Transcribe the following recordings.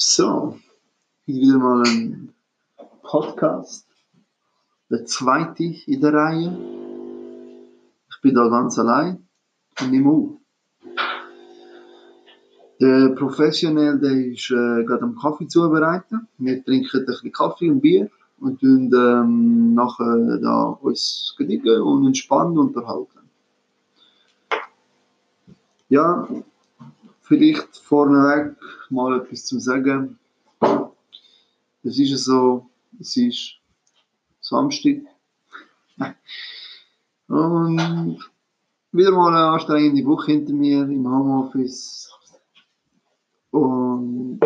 So, wieder mal ein Podcast. Der zweite in der Reihe. Ich bin da ganz allein und nehme auf. Der Professionell, der ist äh, gerade am Kaffee zubereiten. Wir trinken ein bisschen Kaffee und Bier und tun ähm, nachher da uns gediegen und entspannen unterhalten. Ja, vielleicht vorneweg mal etwas zu sagen. Es ist so, es ist Samstag. Und wieder mal eine anstrengende Woche hinter mir im Homeoffice. Und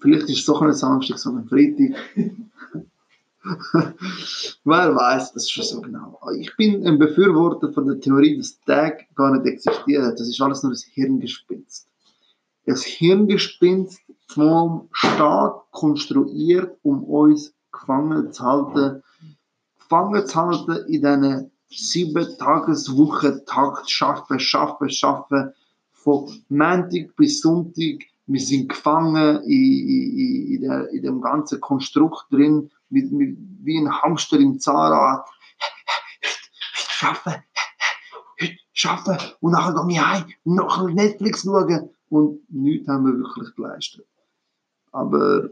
vielleicht ist es doch nicht Samstag, sondern Freitag. Wer weiß das schon so genau. Ich bin ein Befürworter von der Theorie, dass Tag gar nicht existiert. Das ist alles nur ein Hirngespinst. Das Hirngespinst vom Staat konstruiert, um uns gefangen zu halten, gefangen zu halten in diesen sieben Tageswoche Takt schaffen, schaffen, schaffen, von Montag bis Sonntag. Wir sind gefangen in, in, in, in dem ganzen Konstrukt drin, wie, wie ein Hamster im Zahnrad. Schaffen, schaffen und nachher gehe ich heim und nachher Netflix schauen und nichts haben wir wirklich geleistet. Aber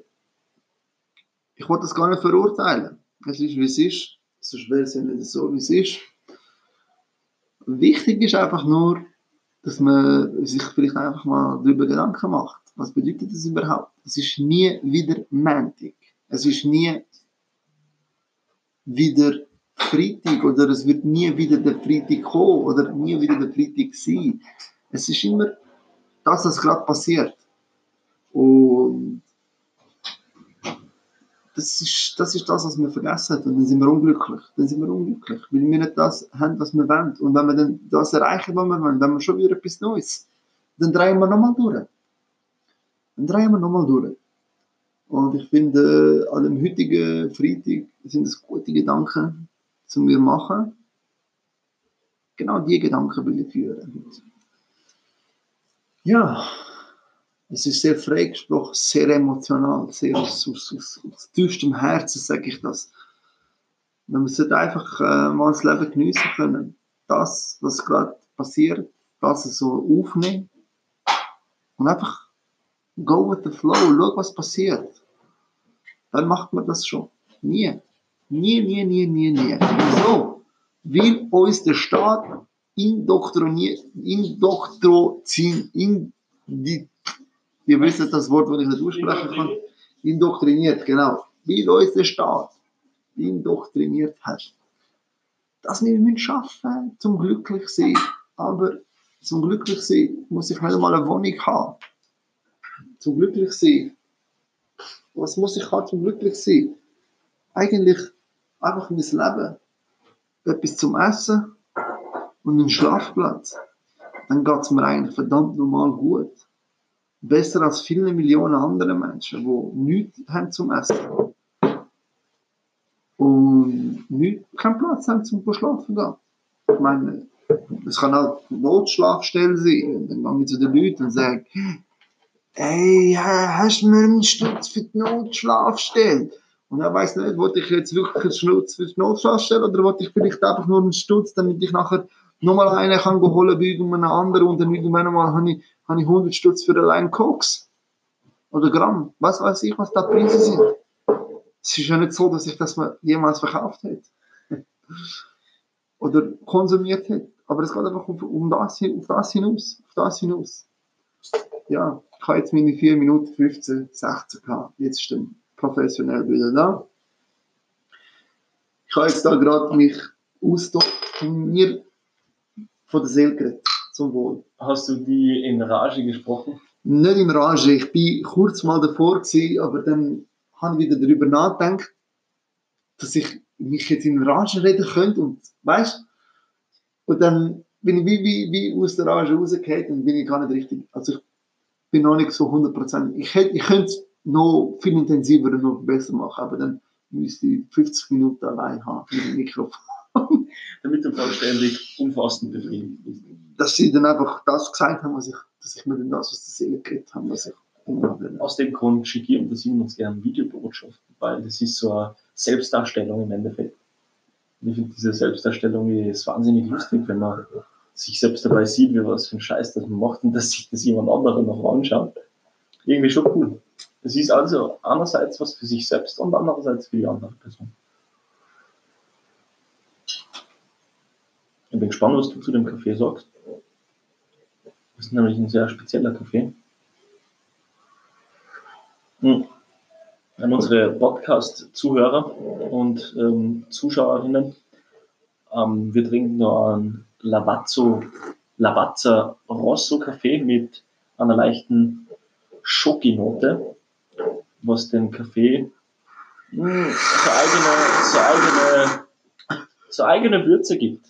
ich wollte das gar nicht verurteilen. Es ist, wie es ist. Sonst wäre es ja nicht so, wie es ist. Wichtig ist einfach nur, dass man sich vielleicht einfach mal darüber Gedanken macht. Was bedeutet das überhaupt? Es ist nie wieder Montag. Es ist nie wieder Freitag oder es wird nie wieder der Freitag kommen oder nie wieder der Freitag sein. Es ist immer das, was gerade passiert. Und das ist, das ist das, was wir vergessen haben. Und dann sind wir unglücklich. Dann sind wir unglücklich, weil wir nicht das haben, was wir wollen. Und wenn wir dann das erreichen, was wir wollen, wenn wir schon wieder etwas Neues, dann drehen wir nochmal durch. Dann drehen wir nochmal durch. Und ich finde, an dem heutigen Freitag sind es gute Gedanken, zu mir machen. Genau die Gedanken will ich führen. Ja, es ist sehr frei gesprochen, sehr emotional, sehr aus, aus, aus, aus tiefstem Herzen sage ich das. Man sollte einfach äh, mal das Leben genießen können. Das, was gerade passiert, das so aufnehmen und einfach go with the flow, schau, was passiert. Dann macht man das schon. Nie. Nie, nie, nie, nie, nie. So, will uns der Staat indoktriniert, indoktrinieren, in, ihr wisst das Wort, das ich nicht aussprechen kann, indoktriniert, genau, wie uns der Staat indoktriniert hat. Das wir müssen schaffen, zum glücklich sein. Aber zum glücklich sein muss ich nicht einmal eine Wohnung haben. Zum glücklich sein. Was muss ich haben zum glücklich sein? Eigentlich einfach mein Leben. Etwas zum Essen und einen Schlafplatz. Dann geht es mir eigentlich verdammt normal gut besser als viele Millionen andere Menschen, die nichts haben zum Essen und nicht, keinen Platz haben zum Schlafen gehen. Ich meine, es kann halt Notschlafstelle sein. Dann gehe ich zu den Leuten und sage, hey, hast du mir einen Stutz für die Notschlafstelle? Und er weiß nicht, wollte ich jetzt wirklich einen Stutz für die Notschlafstelle oder wollte ich vielleicht einfach nur einen Stutz, damit ich nachher nochmal einen kann holen bei irgendeinem anderen und dann irgendwann mal habe ich habe ich 100 Stutz für allein Koks oder Gramm. Was weiß ich, was da Preise sind. Es ist ja nicht so, dass ich das mal jemals verkauft hätte. oder konsumiert hätte. Aber es geht einfach um, um das, auf das hinaus. Auf das hinaus. Ja, ich habe jetzt meine 4 Minuten 15, 16 gehabt. Jetzt ist dann professionell wieder da. Ich habe jetzt da gerade mich und mir von der Seele geredet. Zum Wohl. Hast du die in Rage gesprochen? Nicht in Rage. Ich bin kurz mal davor gewesen, aber dann habe ich wieder darüber nachgedacht, dass ich mich jetzt in Rage reden könnte und weißt und dann bin ich wie, wie, wie aus der Rage rausgefallen und bin ich gar nicht richtig. Also ich bin noch nicht so 100%. Ich, hätte, ich könnte es noch viel intensiver und noch besser machen, aber dann müsste ich 50 Minuten allein haben mit dem Mikrofon. Damit du vollständig umfassend befriedigt bist dass sie dann einfach das gesagt haben, was ich, dass ich mir dann das aus der Seele geredet habe, was ich Immer. Aus dem Grund schicke ich und das uns gerne Videobotschaften, weil das ist so eine Selbstdarstellung im Endeffekt. Und ich finde diese Selbstdarstellung ist wahnsinnig lustig, wenn man sich selbst dabei sieht, wie was für ein Scheiß das man macht und dass sich das jemand anderer noch anschaut. Irgendwie schon cool. Es ist also einerseits was für sich selbst und andererseits für die andere Person. Ich bin gespannt, was du zu dem Kaffee sagst. Das ist nämlich ein sehr spezieller Kaffee. Hm. An unsere Podcast-Zuhörer und ähm, Zuschauerinnen. Ähm, wir trinken da einen Lavazzo, Lavazza Rosso Kaffee mit einer leichten Schokinote, was den Kaffee mh, so eigene, so eigene, so eigene Würze gibt.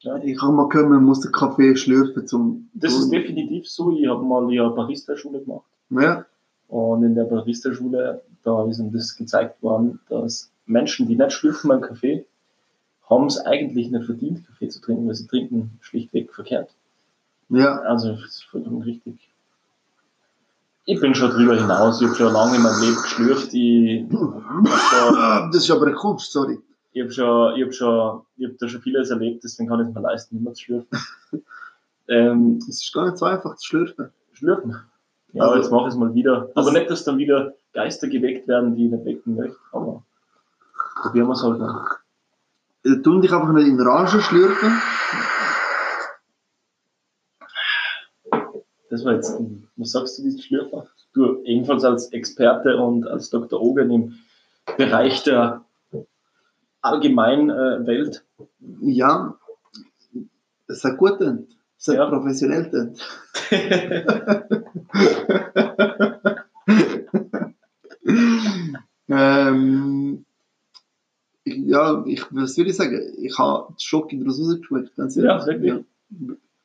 Ja. Ich habe mal gehört, man muss den Kaffee schlürfen zum. Das ist definitiv so. Ich habe mal ja Barista-Schule gemacht. Ja, Und in der Barista-Schule, da ist uns das gezeigt worden, dass Menschen, die nicht schlürfen beim Kaffee, haben es eigentlich nicht verdient, Kaffee zu trinken, weil sie trinken schlichtweg verkehrt. ja. Also, das ist vollkommen richtig. Ich bin schon drüber hinaus. Ich habe schon lange in meinem Leben geschlürft. Ich schon, Das ist aber eine Kunst, sorry. ich habe schon, ich hab schon, ich hab da schon vieles erlebt, deswegen kann ich es mir leisten, immer zu schlürfen. ähm, Es ist gar nicht so einfach zu schlürfen. schlürfen. Ja, Also- jetzt mache ich es mal wieder. Aber nicht, dass dann wieder Geister geweckt werden, die ich nicht wecken möchte. Aber probieren wir es halt mal. Äh, Tun dich einfach nicht in Rage schlürfen. Das war jetzt, was sagst du, diesen Schlürfer? Du, ebenfalls als Experte und als Dr. Ogen im Bereich der Allgemeinwelt. Ja, es hat gut. Es hat Ja. professionell tönt. ähm, ich- ja, ich, was würde ich sagen? Ich habe die Schoki daraus rausgeschmeckt. Ganz Ja, wirklich. Ja.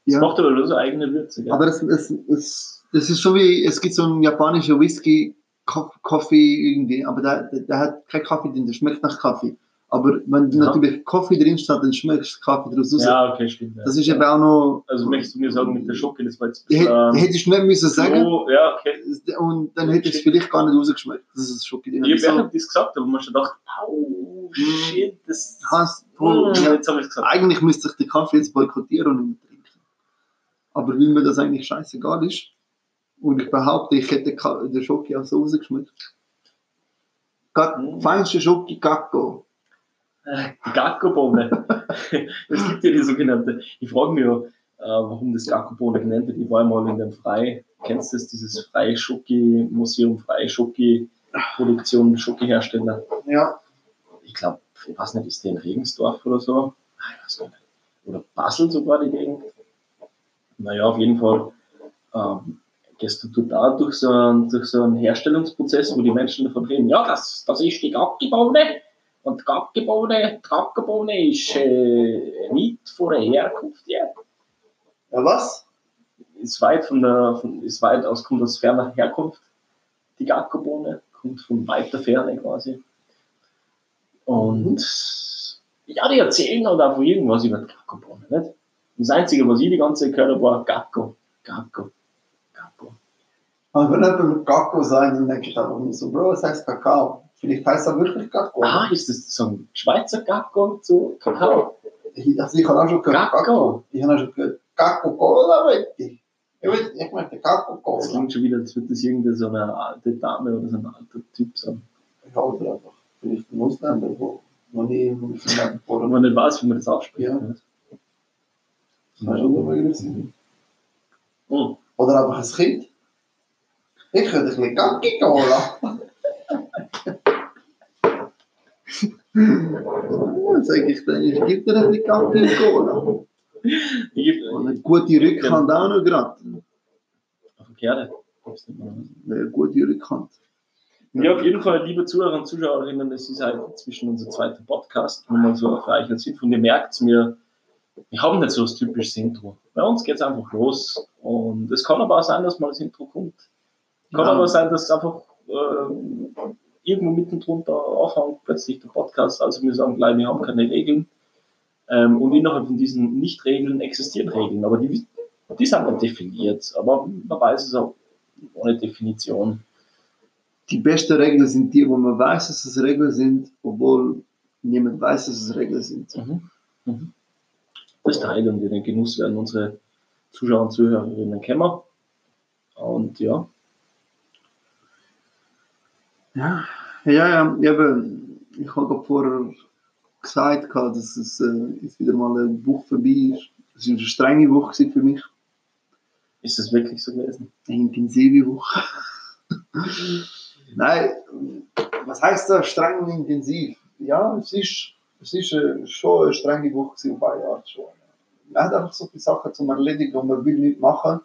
Das Ja. macht aber nur so eigene Würze. Gell? Aber es, es, es, es ist schon wie, es gibt so einen japanischen Whisky, Kaffee irgendwie, aber der, der, der hat keinen Kaffee drin, der schmeckt nach Kaffee. Aber wenn Ja. natürlich Kaffee drin steht, dann schmeckst du Kaffee daraus raus. ja, okay, stimmt. Ja. Das ist eben auch noch. also möchtest du mir sagen, mit der Schocke, das war jetzt bisschen, ähm, Hättest du nicht müssen sagen so, ja, okay. und dann hätte es vielleicht gar nicht rausgeschmeckt. Das ist Schoki drin. Ich habe So, das gesagt, aber man schon gedacht, au, shit, das. hast, ja, jetzt habe ich es gesagt. eigentlich müsste ich den Kaffee jetzt boykottieren und nicht mehr trinken. Aber weil mir das eigentlich scheißegal ist und ich behaupte, ich hätte den Schoki auch so rausgeschmeckt. Mhm. Feinste Schoki Gacko. Äh, Gacko-Bohne. es gibt ja die sogenannte. Ich frage mich ja, äh, warum das Gacko-Bohne genannt wird. Ich war einmal in dem Frei, kennst du das, dieses Freie-Schoki-Museum, Freie-Schoki-Produktion, Schoki-Hersteller. Ja. Ich glaube, ich weiß nicht, ist der in Regensdorf oder so? Ah, Ich weiß nicht. Oder Basel sogar die Gegend. Naja, auf jeden Fall ähm, gehst du da durch so, einen, durch so einen Herstellungsprozess, wo die Menschen davon reden, ja, das, das ist die Gacki-Bohne. Und die Gacki-Bohne ist äh, weit von der Herkunft her. Ja, was? Ist weit von der, von, ist weit aus, kommt aus ferner Herkunft. Die Gacko-Bohne kommt von weiter Ferne quasi. Und ja, die erzählen halt einfach irgendwas über die Gacko-Bohne, nicht? Das Einzige, was ich die ganze Zeit gehört habe, war Gacko, Gacko, Gacko. Aber wenn jemand mit Gacko sagen, dann denke ich einfach nur so, Bro, es heißt Kakao. Vielleicht heißt er wirklich Gacko. Ah, ist das so ein Schweizer Gacko zu Kakao? Ich, also ich habe auch schon gehört Gacko. Ich habe auch schon gehört, Gacko Cola, weiß ich. Ich, möchte Gacko Das klingt schon wieder, als würde das irgendwie so eine alte Dame oder so ein alter Typ sein. Ich hoffe einfach. Vielleicht ein Ausländer, wo noch nie im Leben Wo vor man nicht weiß, wie man das ausspricht. Ja. Das schon dabei gewesen. Hm. Oder einfach ein Kind. Ich könnte ein bisschen Gacki Cola. Ja, sag ich dann, ich gebe dir ein bisschen Gacki. Ich, Und eine gute Rückhand auch noch gerade. Verkehrte. Eine gute Rückhand. Ja, auf jeden Fall, liebe Zuhörer und Zuschauerinnen, es ist halt zwischen unser zweiter Podcast, wo man so Reichel sind. Und ihr merkt mir, wir haben nicht so das typische Intro. Bei uns geht es einfach los. Und es kann aber auch sein, dass mal das Intro kommt. Kann Ja. aber sein, dass es einfach äh, irgendwo mitten drunter anfängt, plötzlich der Podcast. Also wir sagen gleich, wir haben keine Regeln. Ähm, und innerhalb von diesen Nicht-Regeln existieren Regeln, aber die, die sind nicht definiert. Aber man weiß es auch, ohne Definition. Die besten Regeln sind die, wo man weiß, dass es Regeln sind, obwohl niemand weiß, dass es Regeln sind. Mhm. Mhm. Das ist der Heil und den Genuss werden unsere Zuschauer und Zuhörerinnen kennen. Und ja, Ja, ja, ja, eben, ich habe vorher gesagt, dass es äh, jetzt wieder mal eine Woche vorbei ist. Es war eine strenge Woche für mich, ist das wirklich so gewesen? eine intensive Woche. Nein, was heißt da streng und intensiv? Ja, es ist, es ist äh, schon eine strenge Woche auf eine Art schon. Man hat einfach so viele Sachen zum Erledigen und man will nichts machen.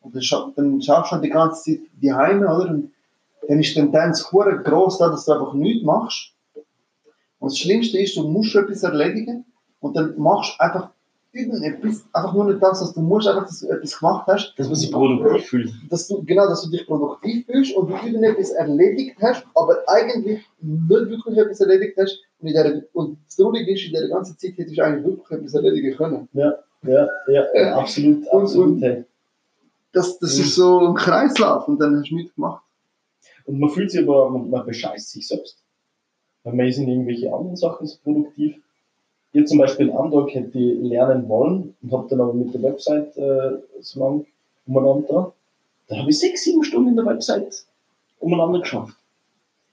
Und dann, scha dann schaffst du halt die ganze Zeit die Heime, oder? Und dann ist die Tendenz groß, da, dass du einfach nichts machst. Und das Schlimmste ist, du musst etwas erledigen und dann machst du einfach irgendetwas, einfach nur nicht das, was du musst, einfach, dass du etwas gemacht hast, Dass man sich produktiv fühlt. dass du, genau, dass du dich produktiv fühlst und du irgendetwas erledigt hast, aber eigentlich nicht wirklich etwas erledigt hast. Und, in der, und das Traurige ist, in der ganzen Zeit hättest du eigentlich wirklich etwas erledigen können. Ja, ja, ja, absolut, Und- absolut. und- hey. Das, das ist so ein Kreislauf und dann hast du nichts gemacht. Und man fühlt sich aber, man, man bescheißt sich selbst. Weil man ist in irgendwelche anderen Sachen so produktiv. Ich zum Beispiel in Amdorf hätte ich lernen wollen und habe dann aber mit der Website äh, so lang umeinander. Da habe ich sechs, sieben Stunden in der Website umeinander geschafft.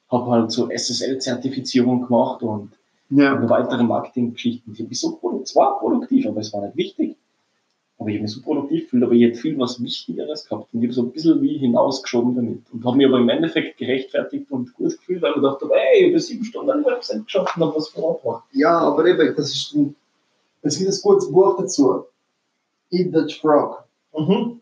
Habe halt so SSL-Zertifizierung gemacht und Ja. weitere Marketinggeschichten. Ich mich so produ- es war produktiv, aber es war nicht wichtig. Aber ich habe mich so produktiv gefühlt, aber ich hätte viel was Wichtigeres gehabt. Und ich habe so ein bisschen wie hinausgeschoben damit. Und habe mich aber im Endeffekt gerechtfertigt und gut gefühlt, weil ich dachte, ey, ich habe sieben Stunden an der Website geschafft und habe was vorangebracht. Ja, aber eben, das ist ein, es gibt ein gutes Buch dazu. Eat the Frog. Mhm.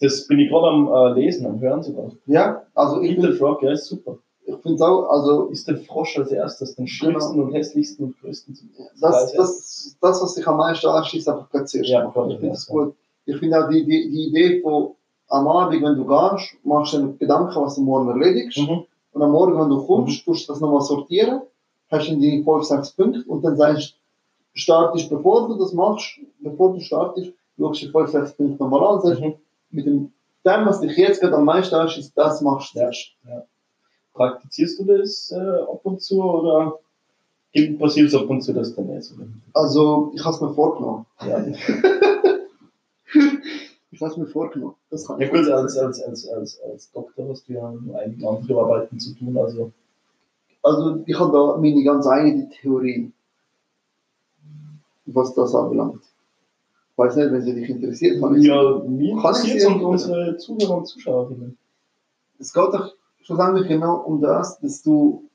Das bin ich gerade am äh, Lesen, am Hören sogar. Ja, also Eat the Frog, ja, ist super. Ich finde es auch, also Ist der Frosch als erstes, den schönsten und hässlichsten und größten das, das, das, was sich am meisten anschießt, einfach zuerst. Ja, kann ich finde das auch gut. Ich finde auch die, die, die Idee von am Abend, wenn du gehst, machst du dir Gedanken, was du morgen erledigst. Mhm. Und am Morgen, wenn du kommst, tust du das nochmal sortieren, hast dann deine 5, 6 Punkte und dann sagst du, startest, bevor du das machst, bevor du startest, schaust du die 5, 6 Punkte nochmal an und sagst, Mhm. mit dem, dem, was dich jetzt gerade am meisten anschießt, das machst du Ja. zuerst. Praktizierst du das äh, ab und zu oder passiert es ab und zu, dass du nicht so Also, ich habe es mir vorgenommen. Ja. Ich habe es mir vorgenommen. Das kann Ja ich. gut, als, als, als, als, als Doktor hast du ja noch einige andere Arbeiten zu tun, also Also, ich habe da meine ganz eigene Theorie, was das anbelangt. Ich weiß nicht, wenn sie dich interessiert, kann ja, mir interessiert sie- und unsere Zuhörer und Zuschauerinnen. Es geht doch schlussendlich genau um das, dass du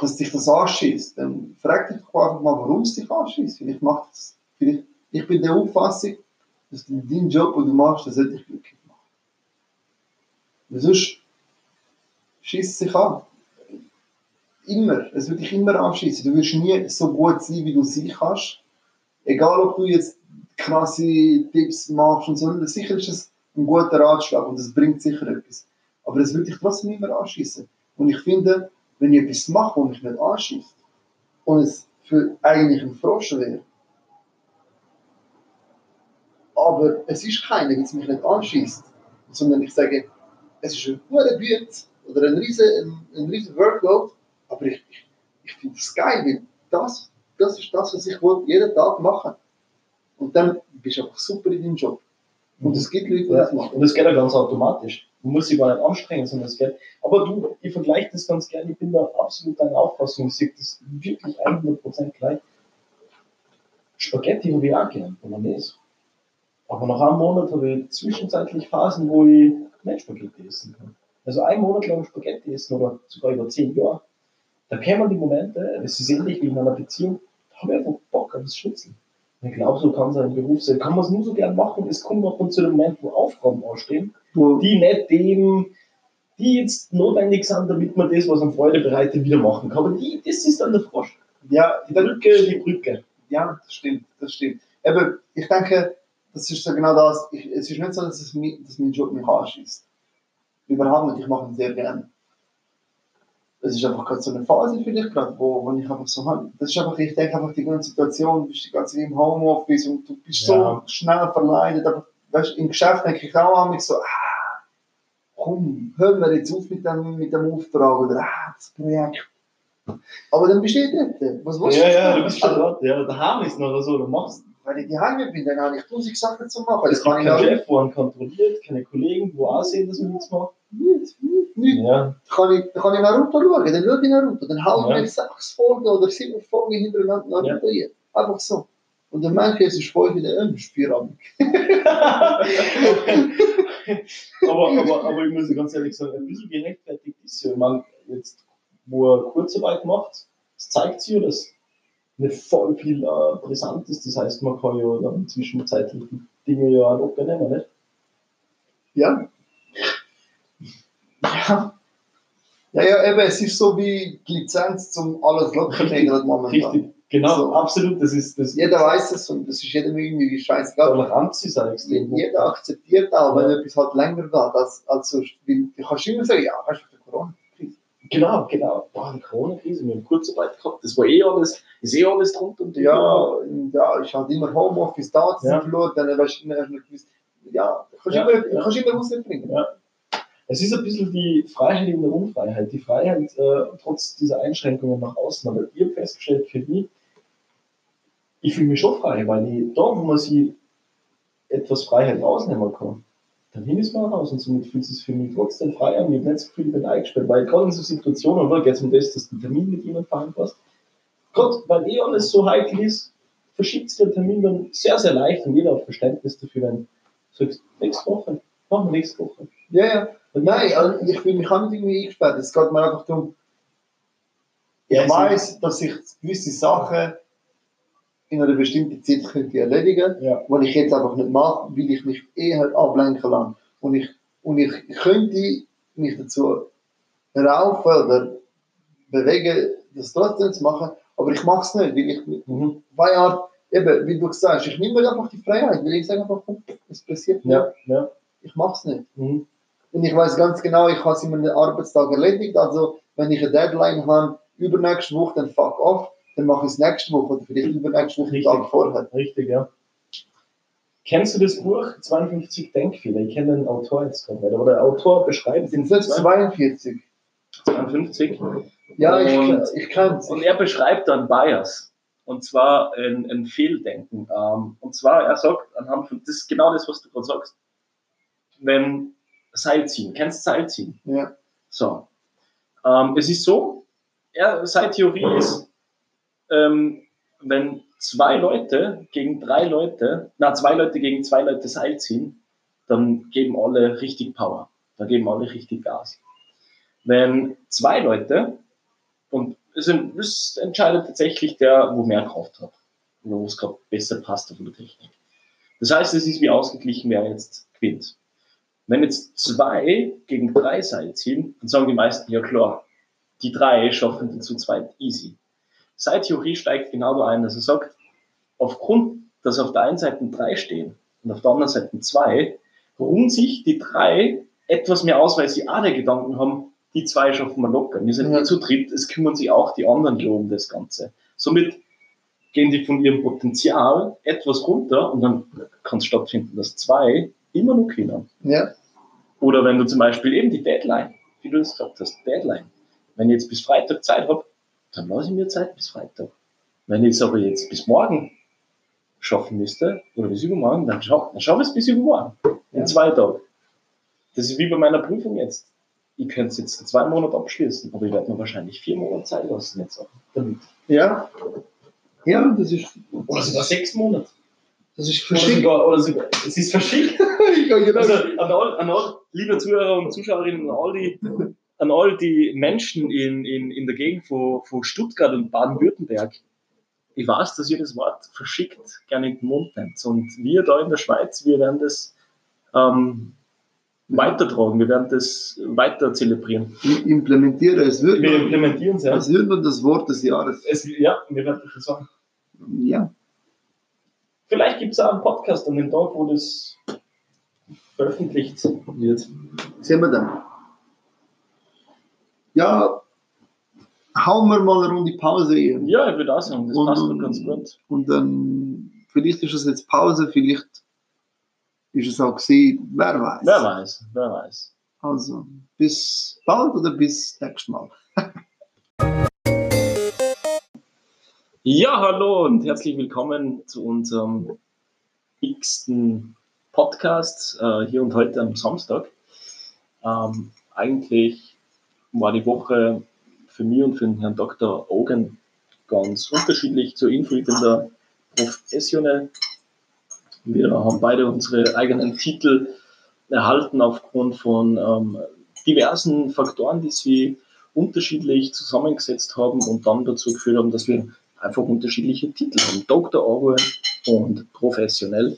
dass dich das anschießt. Dann frag dich doch einfach mal, warum es dich anschießt. Vielleicht macht es, vielleicht, ich bin der Auffassung, dass du deinen Job, den du machst, das dich glücklich machen. Weil sonst schießt es sich an. Immer. Es wird dich immer anschießen. Du wirst nie so gut sein, wie du sein kannst. Egal, ob du jetzt krasse Tipps machst und so. Sicher ist es ein guter Ratschlag und es bringt sicher etwas. Aber es wird dich trotzdem immer anschießen. Und ich finde, wenn ich etwas mache, und mich nicht anschießt und es für eigentlich ein Frosch wäre, aber es ist keiner, es mich nicht anschießt, sondern ich sage, es ist ein guter Büt oder ein riesen, ein, ein riesen Workload, aber ich, ich, ich finde es geil, weil das, das ist das, was ich will, jeden Tag machen. Und dann bist du einfach super in deinem Job. Und das Ja, machen. und das geht ja ganz automatisch. Du musst dich gar nicht anstrengen, sondern es geht. Aber du, ich vergleiche das ganz gerne, ich bin da absolut deiner Auffassung, ich sehe das wirklich 100% gleich. Spaghetti habe ich auch gern, Bolognese. Aber nach einem Monat habe ich zwischenzeitlich Phasen, wo ich nicht Spaghetti essen kann. Also ein Monat lang Spaghetti essen oder sogar über zehn Jahre. Da kämen die Momente, das ist ähnlich wie in einer Beziehung, da habe ich einfach Bock auf das Schnitzel. Ich glaube, so kann es ein Beruf sein. Kann man es nur so gern machen, es kommt ab und zu der Moment, wo Aufgaben anstehen, Wo, die nicht dem, die jetzt notwendig sind, damit man das, was einem Freude bereitet, wieder machen kann. Aber die, das ist dann der Frosch. ja, Die Brücke, die Brücke. Ja, das stimmt, das stimmt. Eben, ich denke, das ist so genau das. Ich, es ist nicht so, dass, es dass mein Job mich anschießt. Überhaupt nicht, ich mache ihn sehr gerne. Es ist einfach gerade so eine Phase für dich gerade, wo, wo ich einfach so habe. Das ist einfach, ich denke einfach die ganze Situation, du bist die ganze Zeit im Homeoffice und du bist Ja. so schnell verleidet, aber weißt, im Geschäft denke ich auch an mich so, ah, komm, hören wir jetzt auf mit dem, mit dem Auftrag oder ah, das Projekt. Aber dann bist du eh dort. Was willst Ja, ja, sagen? du bist schon Also, dort. Ja, daheim ist noch so, du machst. Wenn ich daheim bin, dann habe ich tausend Sachen zu machen. Es gibt keinen Chef, der einen kontrolliert, keine Kollegen, die auch sehen, dass man nichts macht. nicht. nicht, nicht. Ja, kann ich, dann kann ich Naruto schauen, dann schaue ich Naruto, dann haue Ja. ich mir sechs Folgen oder sieben Folgen hintereinander Naruto rein. Einfach so. Und ich, es ist voll wieder eine Spirale. aber, aber, aber ich muss ganz ehrlich sagen, ein bisschen gerechtfertigt ist ja. Ich meine, jetzt, wo er Kurzarbeit macht, das zeigt sich ja, dass nicht voll viel äh, brisant ist. Das heißt, man kann ja dann zwischenzeitlich die Dinge ja auch locker nehmen, nicht? Ja. Ja. Ja, ja, eben, es ist so wie die Lizenz zum alles locker nehmen momentan. Richtig, genau, So. absolut. Das ist das. Jeder weiß es und das ist jedem irgendwie scheißegal. Toleranz ist auch extrem. Jeder akzeptiert auch, wenn etwas halt länger als, als sonst. Weil Du kannst immer sagen, ja, weißt du, der Corona. Genau, genau. Boah, die Corona-Krise, wir haben Kurzarbeit gehabt, das war eh alles, ist eh alles drunter und drüber. Ja, ja, ich hatte immer Homeoffice da, Ja. ja. verloren, dann hast du nicht gewusst, ja, du kannst Ja, immer, ja. kannst immer rausbringen. Es ist ein bisschen die Freiheit in der Unfreiheit. Die Freiheit äh, trotz dieser Einschränkungen nach außen. Aber ich habe festgestellt, für mich, ich fühle mich schon frei, weil ich, da, wo man sich etwas Freiheit rausnehmen kann, dann ist man raus und somit fühlt es sich für mich trotzdem frei an. Ich habe nicht Gefühl, ich bin eingesperrt, weil gerade in so Situationen, oder geht es um das, dass du einen Termin mit jemandem vereinbarst, gerade weil eh alles so heikel ist, verschiebt sich der Termin dann sehr, sehr leicht und jeder hat Verständnis dafür, wenn du sagst, nächste Woche, machen wir nächste Woche. Ja, ja. Und Nein, also ich fühle mich auch nicht irgendwie eingesperrt. Es geht mir einfach darum, ich Ja, weiß, dass ich gewisse Sachen in einer bestimmten Zeit könnte erledigen Ja. was ich jetzt einfach nicht mache, weil ich mich eher ablenken lasse. Und ich, und ich könnte mich dazu raufen oder bewegen, das trotzdem zu machen, aber ich mache es nicht, weil ich Mhm. weil ja, eben, wie du gesagt hast, ich nehme mir einfach die Freiheit, weil ich sage einfach, es passiert nicht, Ja, ja. ich mache es nicht. Mhm. Und ich weiß ganz genau, ich habe es in einem Arbeitstag erledigt, also wenn ich eine Deadline habe, übernächste Woche, dann fuck off, dann mache ich es nächste Woche oder vielleicht übernächste Woche, Richtig. Tag vorher. Richtig, ja. Kennst du das Buch 52 Denkfehler? Ich kenne den Autor jetzt gerade nicht, aber der Autor beschreibt Sind es 42? 52 Ja, ich, Und- ich kann es. und er beschreibt dann Bias. Und zwar ein, ein Fehldenken. Ähm, Und zwar, er sagt, anhand von, das ist genau das, was du gerade sagst. Wenn Seilziehen, kennst du Seilziehen? Ja. So. Ähm, es ist so, er, seine Theorie ist, ähm, wenn zwei Leute gegen drei Leute, na, zwei Leute gegen zwei Leute Seil ziehen, dann geben alle richtig Power. Da geben alle richtig Gas. Wenn zwei Leute, und es es entscheidet tatsächlich der, wo mehr Kraft hat, oder wo es gerade besser passt auf der Technik. Das heißt, es ist wie ausgeglichen, wer jetzt gewinnt. Wenn jetzt zwei gegen drei Seil ziehen, dann sagen die meisten, ja klar, die drei schaffen die zu zweit easy. Seine Theorie steigt genau da ein, dass er sagt, aufgrund, dass auf der einen Seite drei stehen und auf der anderen Seite zwei, ruhen sich die drei etwas mehr aus, weil sie alle Gedanken haben, die zwei schaffen wir locker. Wir sind Ja. ja. zu dritt, es kümmern sich auch die anderen hier um das Ganze. Somit gehen die von ihrem Potenzial etwas runter und dann kann es stattfinden, dass zwei immer nur gewinnen. Ja. Oder wenn du zum Beispiel eben die Deadline, wie du es gesagt hast, Deadline. Wenn ich jetzt bis Freitag Zeit habe, dann lasse ich mir Zeit bis Freitag. Wenn ich es aber jetzt bis morgen schaffen müsste, oder bis übermorgen, dann, scha dann schaffe ich es bis übermorgen. In Ja. zwei Tagen. Das ist wie bei meiner Prüfung jetzt. Ich könnte es jetzt in zwei Monaten abschließen, aber ich werde mir wahrscheinlich vier Monate Zeit lassen jetzt auch. Damit. Ja. Ja, das ist, Oder sogar sechs Monate. das ist Oder verschickt. sogar, oder sogar, es ist verschickt. Ja, genau. Also an all, an all, liebe Zuhörer und Zuschauerinnen, an all die, an all die Menschen in, in, in der Gegend von, von Stuttgart und Baden-Württemberg, ich weiß, dass ihr das Wort verschickt gerne in den Mund nehmt. Und wir da in der Schweiz, wir werden das ähm, weitertragen, wir werden das weiter zelebrieren. Ich implementiere, es wird, Wir implementieren es, ja. es wird nur das Wort des Jahres. Es, ja, wir werden das sagen. Ja. Vielleicht gibt es auch einen Podcast an dem Tag, wo das veröffentlicht wird. Sehen wir dann. Ja, hauen wir mal eine Runde Pause rein. Ja, ich würde auch sagen, das Und- passt doch ganz gut. Und dann, vielleicht ist es jetzt Pause, vielleicht ist es auch gewesen, wer weiß. Wer weiß, wer weiß. Also, bis bald oder bis nächstes Mal. Ja, hallo und herzlich willkommen zu unserem x-ten Podcast äh, hier und heute am Samstag. Ähm, eigentlich war die Woche für mich und für den Herrn Dr. Ogen ganz unterschiedlich zur da professionell. Wir haben beide unsere eigenen Titel erhalten aufgrund von ähm, diversen Faktoren, die sie unterschiedlich zusammengesetzt haben und dann dazu geführt haben, dass wir einfach unterschiedliche Titel haben. Dr. Orwell und professionell.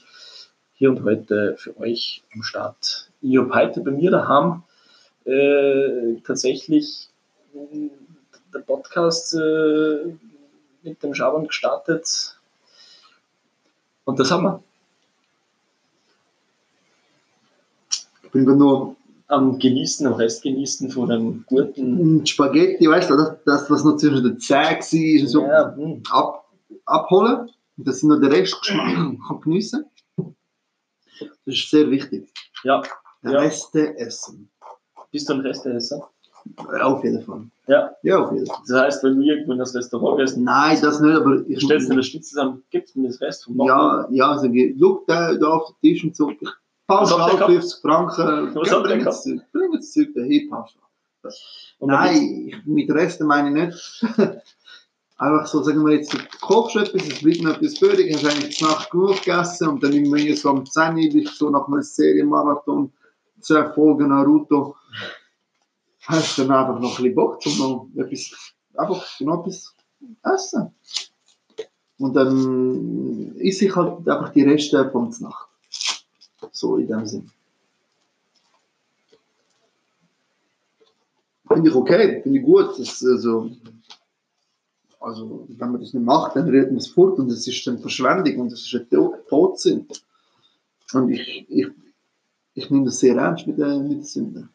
Hier und heute für euch am Start. Ich habe heute bei mir daheim äh, tatsächlich äh, der Podcast äh, mit dem Schabern gestartet. Und das haben wir. Ich bin gerade nur Am Genießen, am Rest genießen von einem guten. Spaghetti, weißt du, das, das was noch zwischen den Zähnen war, so Ja, hm. ab, abholen. Dass ich noch den Restgeschmack kann geniessen Das ist sehr wichtig. ja. Der Ja. Reste essen. Bist du ein Resteesser? Auf jeden Fall. Ja. Ja, auf jeden Fall. Das heißt, wenn du irgendwo in das Restaurant gehst, Nein, das nicht, aber ich du stellst dir das Stütz zusammen, gibst mir das Rest vom Ja, ja, also, schau da, da auf den Tisch und so. Gehabt? 50 Franken. Was ihr bring gehabt? bring das Zeug dahin, gibt's- Nein, ich, mit Resten meine ich nicht. Einfach so, sagen wir jetzt, du kochst etwas, es bleibt noch etwas übrig, hast eigentlich die Nacht genug gegessen und dann irgendwie so am 10 Uhr bist du so nach einem Serienmarathon, 10 Folgen Naruto, hast dann einfach noch ein bisschen Bock, um noch etwas, einfach noch etwas essen. Und dann esse ich halt einfach die Reste von der Nacht. So in dem Sinn. Finde ich okay, finde ich gut. Das, also, also, wenn man das nicht macht, dann redet man es fort und das ist dann Verschwendung und das ist ein To- Todsinn. Und ich, ich, ich nehme das sehr ernst mit der, mit der Sünde,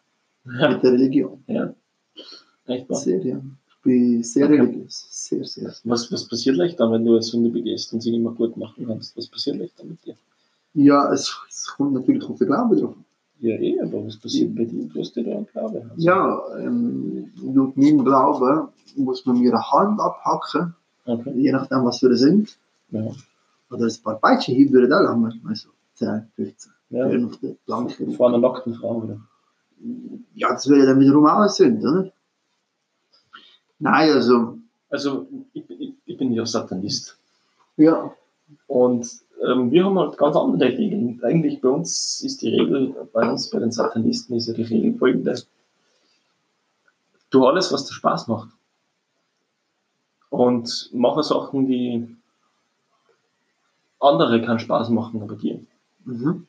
Ja, mit der Religion. ja. Echt wahr. Sehr, ja. Ich bin sehr Okay. religiös. Sehr, sehr. Was, was passiert leicht dann, wenn du eine Sünde begehst und sie nicht mehr gut machen kannst? Was passiert leicht dann mit dir? Ja, es, es kommt natürlich auf den Glauben drauf. Ja, eh, aber was passiert bei dir? Du hast ja da einen Glaube. Also, Ja, ähm, laut meinem Glauben muss man mir eine Hand abhacken, Okay. je nachdem, was eine sind. Ja. Oder ein paar Peitschen hin würden auch lange. Also 10, 15. Ja. Planke. Vor einer nackten Frau, oder? Ja, das wäre dann wiederum auch eine Sünde, oder? Nein, also, Also, ich, ich, ich bin ja Satanist. ja. Und ähm, wir haben halt ganz andere Regeln. Eigentlich bei uns ist die Regel, bei uns, bei den Satanisten, ist ja die Regel folgende. Tu alles, was dir Spaß macht. Und mache Sachen, die andere keinen Spaß machen, aber dir. Mhm.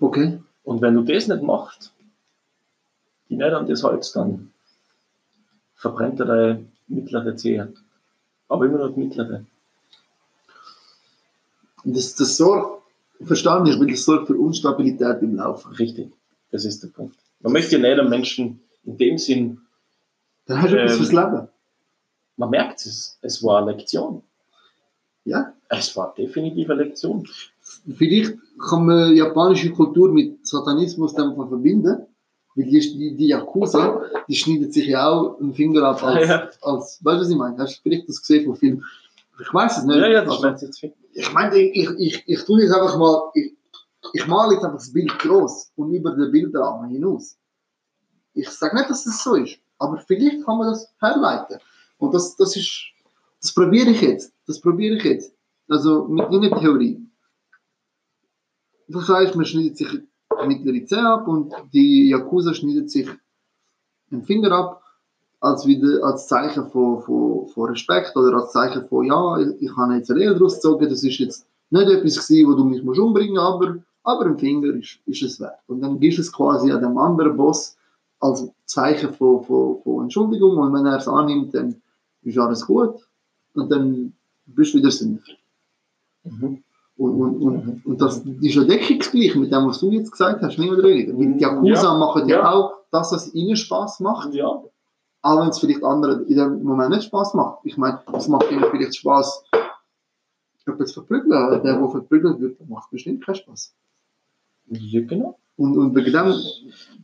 Okay. Und wenn du das nicht machst, die nicht an das hältst, dann verbrennt er deine mittlere Zehe. Aber immer noch die mittlere. Und das, das sorgt, verstanden ist, weil das sorgt für Unstabilität im Laufen. Richtig. Das ist der Punkt. Man möchte ja nicht einem Menschen in dem Sinn, Dann hast du etwas Ähm, fürs Leben. man merkt es, es war eine Lektion. Ja. Es war definitiv eine Lektion. Vielleicht kann man japanische Kultur mit Satanismus dann verbinden. Weil die, die, die Yakuza, die schneidet sich ja auch einen Finger ab als, Ja. als weißt du, was ich meine? Hast du vielleicht das gesehen vom Film? Ich weiß es nicht. Ja, ja, das Also, jetzt viel. ich meine, ich, ich, ich, tue jetzt einfach mal, ich, ich male jetzt einfach das Bild groß und über den Bilderrahmen hinaus. Ich sage nicht, dass das so ist, aber vielleicht kann man das herleiten. Und das, das ist, das probiere ich jetzt. Das probiere ich jetzt. Also mit meiner Theorie. Du sagst, man schneidet sich mittlere Zeh ab und die Yakuza schneidet sich den Finger ab als, wieder, als Zeichen von, von, von Respekt oder als Zeichen von, ja, ich, habe jetzt eine Lehre daraus gezogen, das ist jetzt nicht etwas gewesen, wo du mich musst umbringen musst, aber, aber ein Finger ist, ist es wert. Und dann gibst du es quasi an dem anderen Boss als Zeichen von, von, von Entschuldigung und wenn er es annimmt, dann ist alles gut und dann bist du wieder Sünder. Mhm. Und, und, und, und das ist ja deckungsgleich mit dem, was du jetzt gesagt hast, nicht oder weniger. Weil die Yakuza Ja, machen ja, ja. auch das, was ihnen Spaß macht, Ja, auch wenn es vielleicht anderen in dem Moment nicht Spaß macht. Ich meine, es macht ihnen vielleicht Spaß, jemanden zu verprügeln. Der, der verprügelt wird, macht bestimmt keinen Spaß. Ja, genau. Und, und wegen dem,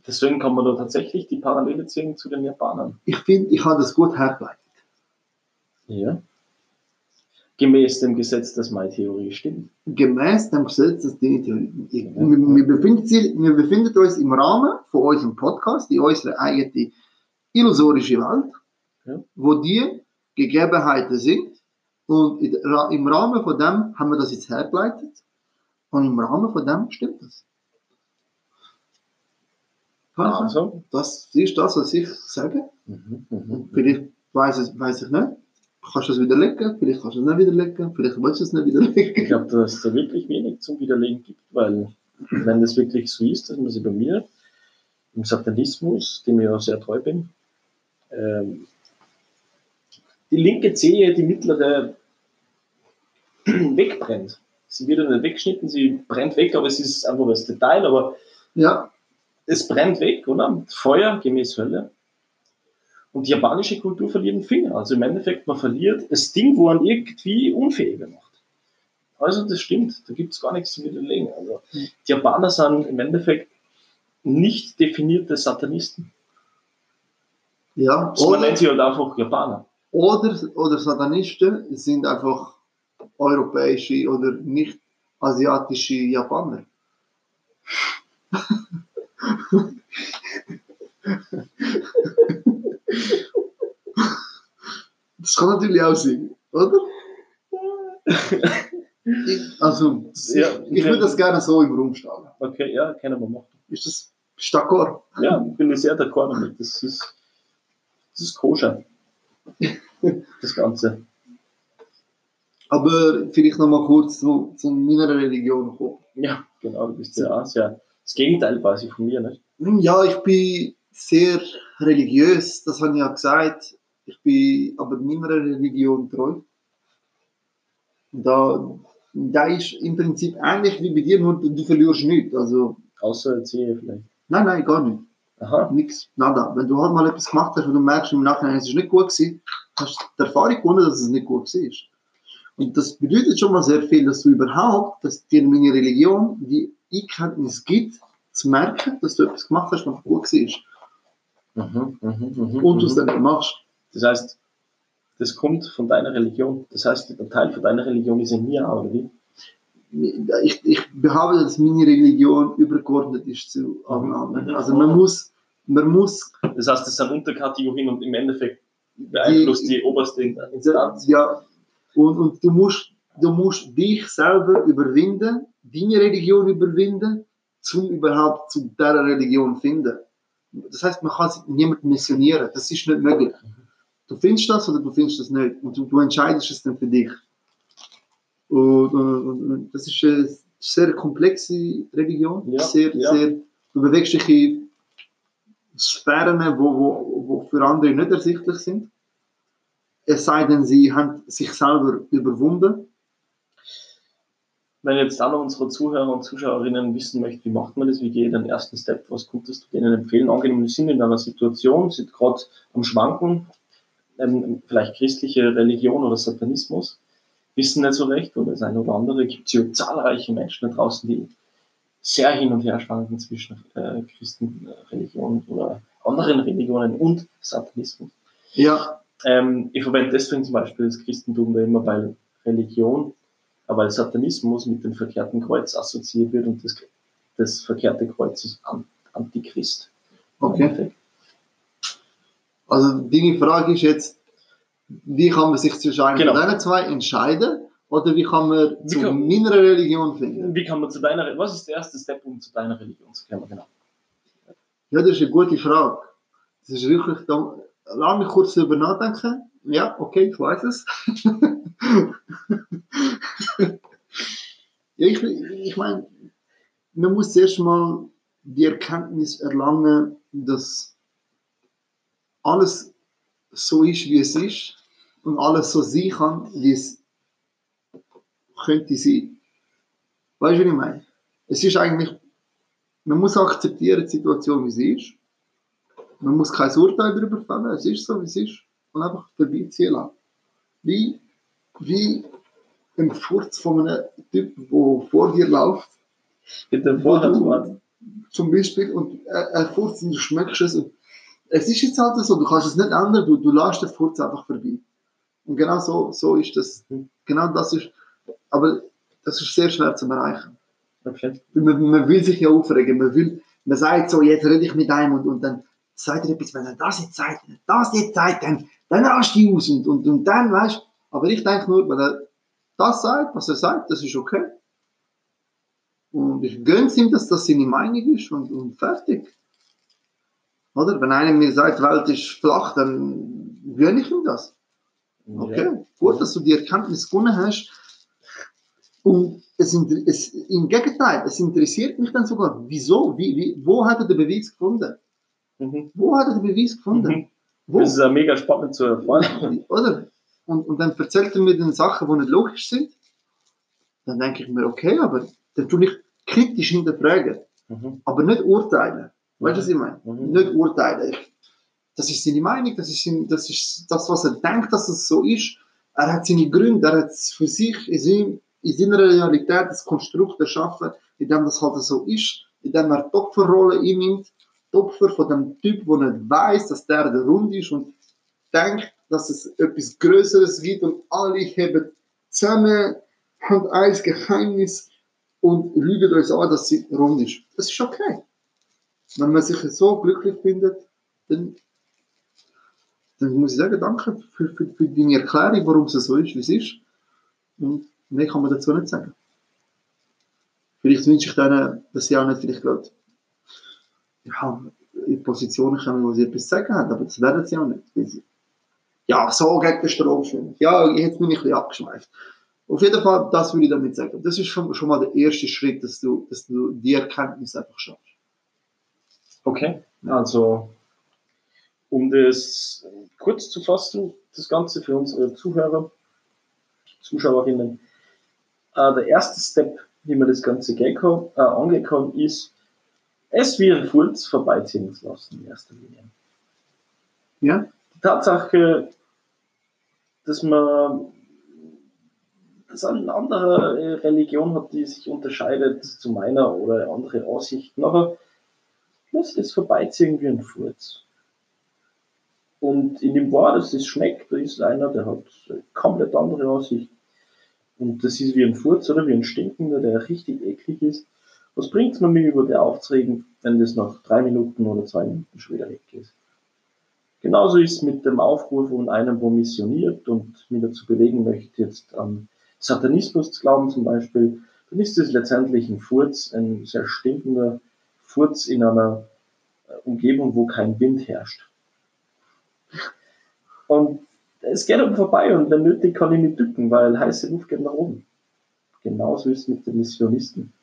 Deswegen kann man da tatsächlich die Parallele ziehen zu den Japanern. ich finde, ich habe das gut hergeleitet. Ja. Gemäß dem Gesetz, dass meine Theorie stimmt. Gemäß dem Gesetz, das Dinge Theorie. Wir, wir, befinden sich, wir befinden uns im Rahmen von unserem Podcast, in unserer eigenen illusorische Welt, Ja. wo die Gegebenheiten sind. Und im Rahmen von dem haben wir das jetzt hergeleitet. Und im Rahmen von dem stimmt das. Also. Das ist das, was ich sage. Mhm, mhm. Vielleicht weiß es, weiß ich nicht. Kannst du es widerlegen? Vielleicht kannst du es nicht widerlegen. Vielleicht willst du es nicht widerlegen. Ich glaube, dass es da wirklich wenig zum Widerlegen gibt, weil wenn das wirklich so ist, dass man sich bei mir im Satanismus, dem ich ja sehr treu bin, ähm, die linke Zehe, die mittlere, wegbrennt. Sie wird ja nicht weggeschnitten, sie brennt weg, aber es ist einfach das Detail, aber Ja, es brennt weg, oder? Feuer gemäß Hölle. Und die japanische Kultur verliert den Finger. Also im Endeffekt, man verliert das Ding, wo man irgendwie unfähiger macht. Also das stimmt, da gibt es gar nichts zu widerlegen. Also, Hm. die Japaner sind im Endeffekt nicht definierte Satanisten. ja. So man Oder, nennt sie halt einfach Japaner. oder, oder Satanisten sind einfach europäische oder nicht asiatische Japaner. Das kann natürlich auch sein, oder? Ich, also, Ja, ich, ich würde das gerne so im Raum stellen. Okay, ja, können wir machen. Ist das bist du d'accord? Ja, bin ich sehr d'accord damit. Das ist, das ist koscher. Das Ganze. Aber vielleicht noch mal kurz zu, zu meiner Religion kommen. Ja, genau, du bist ja auch sehr das Gegenteil quasi von mir, nicht? Ja, ich bin sehr religiös, das habe ich ja gesagt. Ich bin aber meiner Religion treu. Da, da ist im Prinzip ähnlich wie bei dir, nur du, verlierst nichts. Also, Außer Erzieher vielleicht. nein, nein, gar nicht. Aha. Nix, nada. Wenn du halt mal etwas gemacht hast und du merkst im Nachhinein, es ist nicht gut gewesen, hast du die Erfahrung gewonnen, dass es nicht gut war. Und das bedeutet schon mal sehr viel, dass du überhaupt, dass dir meine Religion die Einkenntnis gibt, zu merken, dass du etwas gemacht hast, was gut war. Mhm, mhm, mhm, Und du es mhm. dann nicht machst. Das heißt, das kommt von deiner Religion. Das heißt, der Teil von deiner Religion ist in mir auch, oder wie? Ich, ich behaupte, dass meine Religion übergeordnet ist zu allen anderen. Also man muss, man muss Das heißt, das sind Unterkategorien und im Endeffekt beeinflusst die, oberste Instanz. Ja, und, und du, musst, du musst dich selber überwinden, deine Religion überwinden, um überhaupt zu dieser Religion zu finden. Das heißt, man kann sich niemand missionieren. Das ist nicht möglich. Du findest das oder du findest das nicht. Und du, du entscheidest es dann für dich. Und, und, und, das ist eine sehr komplexe Religion. Ja, sehr, ja. sehr, du bewegst dich in Sphären, wo, wo, wo für andere nicht ersichtlich sind. Es sei denn, sie haben sich selber überwunden. Wenn jetzt alle unsere Zuhörer und Zuschauerinnen wissen möchten, wie macht man das, wie gehe ich den ersten Step, was könntest du denen empfehlen? Angenommen, sie sind in einer Situation, sind gerade am Schwanken, ähm, vielleicht christliche Religion oder Satanismus, wissen nicht so recht, oder das eine oder andere, gibt es ja zahlreiche Menschen da draußen, die sehr hin und her schwanken zwischen äh, Christenreligion oder anderen Religionen und Satanismus. Ja, Ähm, ich verwende deswegen zum Beispiel das Christentum da immer, weil Religion, weil Satanismus mit dem verkehrten Kreuz assoziiert wird und das, das verkehrte Kreuz ist An- Antichrist. okay. Also deine Frage ist jetzt, wie kann man sich zwischen einem Genau. diesen zwei entscheiden? Oder wie kann man Wie zu kann- meiner Religion finden? Wie kann man zu deiner, was ist der erste Step, um zu deiner Religion zu kommen? Genau. Ja, das ist eine gute Frage. Das ist wirklich, da, lass mich kurz darüber nachdenken. Ja, okay, ich weiß es. ich, ich meine, man muss zuerst mal die Erkenntnis erlangen, dass alles so ist, wie es ist und alles so sein kann, wie es könnte sein. Weißt du, was ich meine? Es ist eigentlich, man muss akzeptieren die Situation, wie sie ist. Man muss kein Urteil darüber fällen, es ist so, wie es ist. Und einfach vorbeiziehen lassen. Wie, wie ein Furz von einem Typ, der vor dir läuft Mit dem Vorratswort. zum Beispiel, und er, er furzt und du schmeckst es. Und es ist jetzt halt so, du kannst es nicht ändern, du, du lässt den Furz einfach vorbei. Und genau so, so ist das. Mhm. Genau das ist, aber das ist sehr schwer zu erreichen. Okay. Man, man will sich ja aufregen, man will, man sagt so, jetzt rede ich mit einem und, und dann sagt er etwas, wenn er das jetzt sagt, wenn er das jetzt sagt, dann, dann rast du aus und, und, und dann, weißt du, aber ich denke nur, wenn er das sagt, was er sagt, das ist okay. Und ich gönne es ihm, dass das seine Meinung ist und, und fertig. Oder? Wenn einer mir sagt, die Welt ist flach, dann gönne ich ihm das. Okay, Ja. gut, dass du die Erkenntnis gewonnen hast. Und es, es, im Gegenteil, es interessiert mich dann sogar, wieso, wie, wie, wo hat er den Beweis gefunden? Mhm. Wo hat er den Beweis gefunden? Mhm. Wo? Das ist ja mega spannend zu erfahren. Oder? Und, und dann erzählt er mir dann Sachen, die nicht logisch sind. Dann denke ich mir, okay, aber dann tue ich kritisch hinterfragen, Mhm. aber nicht urteilen. Weißt du, was ich meine? Mhm. Nicht urteilen. Ich, das ist seine Meinung, das ist, sein, das ist das, was er denkt, dass es so ist. Er hat seine Gründe, er hat für sich in, seinem, in seiner Realität das Konstrukt erschaffen, in dem das halt so ist, in dem er Opferrolle einnimmt, Opfer von dem Typ, der nicht weiß, dass der der Rund ist und denkt, dass es etwas Größeres gibt und alle haben zusammen haben ein Geheimnis und lügen uns an, dass sie rund ist. Das ist okay. Wenn man sich so glücklich findet, dann, dann muss ich sagen, danke für, für, für deine Erklärung, warum es so ist, wie es ist. Und mehr kann man dazu nicht sagen. Vielleicht wünsche ich denen, dass sie auch nicht vielleicht gerade ja, in Positionen kommen, wo sie etwas sagen haben, aber das werden sie auch nicht. Ja, so gegen den Strom schwimmen. Ja, jetzt bin ich ein bisschen abgeschweift. Auf jeden Fall, das würde ich damit sagen. Das ist schon, schon mal der erste Schritt, dass du, dass du die Erkenntnis einfach schaffst. Okay, also um das kurz zu fassen, das Ganze für unsere Zuhörer, Zuschauerinnen. Äh, der erste Step, wie man das Ganze kann, äh, kann, ist, es wie ein Furz vorbeiziehen zu lassen in erster Linie. Ja? Die Tatsache, dass man dass eine andere äh, Religion hat, die sich unterscheidet zu meiner oder andere Aussichten, aber lass das vorbeiziehen wie ein Furz. Und in dem Bar, dass das schmeckt, da ist einer, der hat komplett andere Aussicht. Und das ist wie ein Furz oder wie ein Stinkender, der richtig eklig ist. Was bringt es mir, mich über der aufzuregen, wenn das nach drei Minuten oder zwei Minuten schon wieder weg ist? Genauso ist es mit dem Aufruf von einem, wo missioniert und mir dazu belegen möchte, jetzt an Satanismus zu glauben zum Beispiel, dann ist es letztendlich ein Furz, ein sehr stinkender Furz in einer äh, Umgebung, wo kein Wind herrscht. Und es geht aber vorbei und wenn nötig kann ich mich dücken, weil heiße Luft geht nach oben. Genauso ist es mit den Missionisten.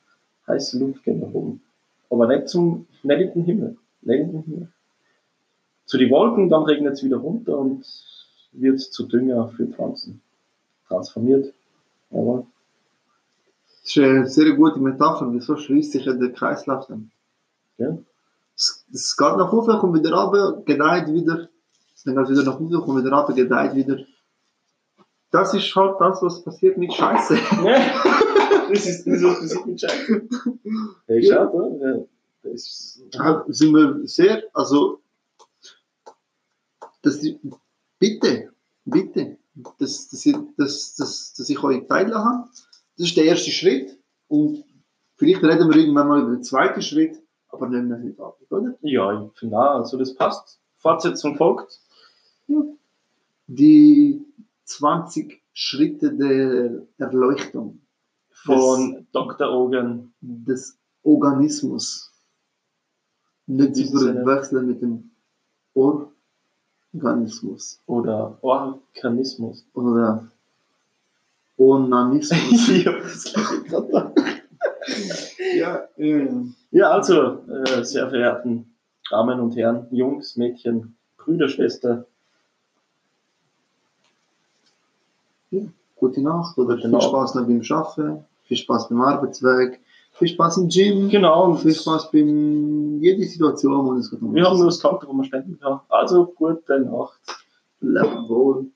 Heiße Luft geht nach oben. Aber nicht zum, nicht in den Himmel. Nicht in den Himmel. Zu die Wolken, dann regnet es wieder runter und wird zu Dünger für Pflanzen. Transformiert. Aber Das ist eine sehr gute Metapher, wieso schließt sich ja der Kreislauf dann? Ja. Es, es geht nach oben, kommt wieder runter, gedeiht wieder, dann geht es wieder nach unten, kommt wieder runter, gedeiht wieder. Das ist halt das, was passiert mit Scheiße. das ist das, was passiert mit Scheiße. Hey, ja, das ist, Da sind wir sehr, also, das, bitte, bitte, dass, dass, ich, dass, dass, dass ich euch teilen kann. Das ist der erste Schritt und vielleicht reden wir irgendwann mal über den zweiten Schritt, aber nicht mehr heute Abend, oder? ja, ich finde auch, also das passt. Fortsetzung folgt. Die 20 Schritte der Erleuchtung Von Dr. Ogan. des Organismus. Nicht zu verwechseln mit dem Organismus oder Organismus. oder Onanismus. ja, ähm, Ja, also, äh, sehr verehrten Damen und Herren, Jungs, Mädchen, Brüder, Schwester, gute Nacht oder Gute viel. Spaß noch beim Arbeiten, viel Spaß beim Arbeitsweg, viel Spaß im Gym, genau, viel Spaß beim jede Situation, wo es gerade wir haben nur das Konto, wo man spenden kann. Also, gute Nacht. Leben wohl.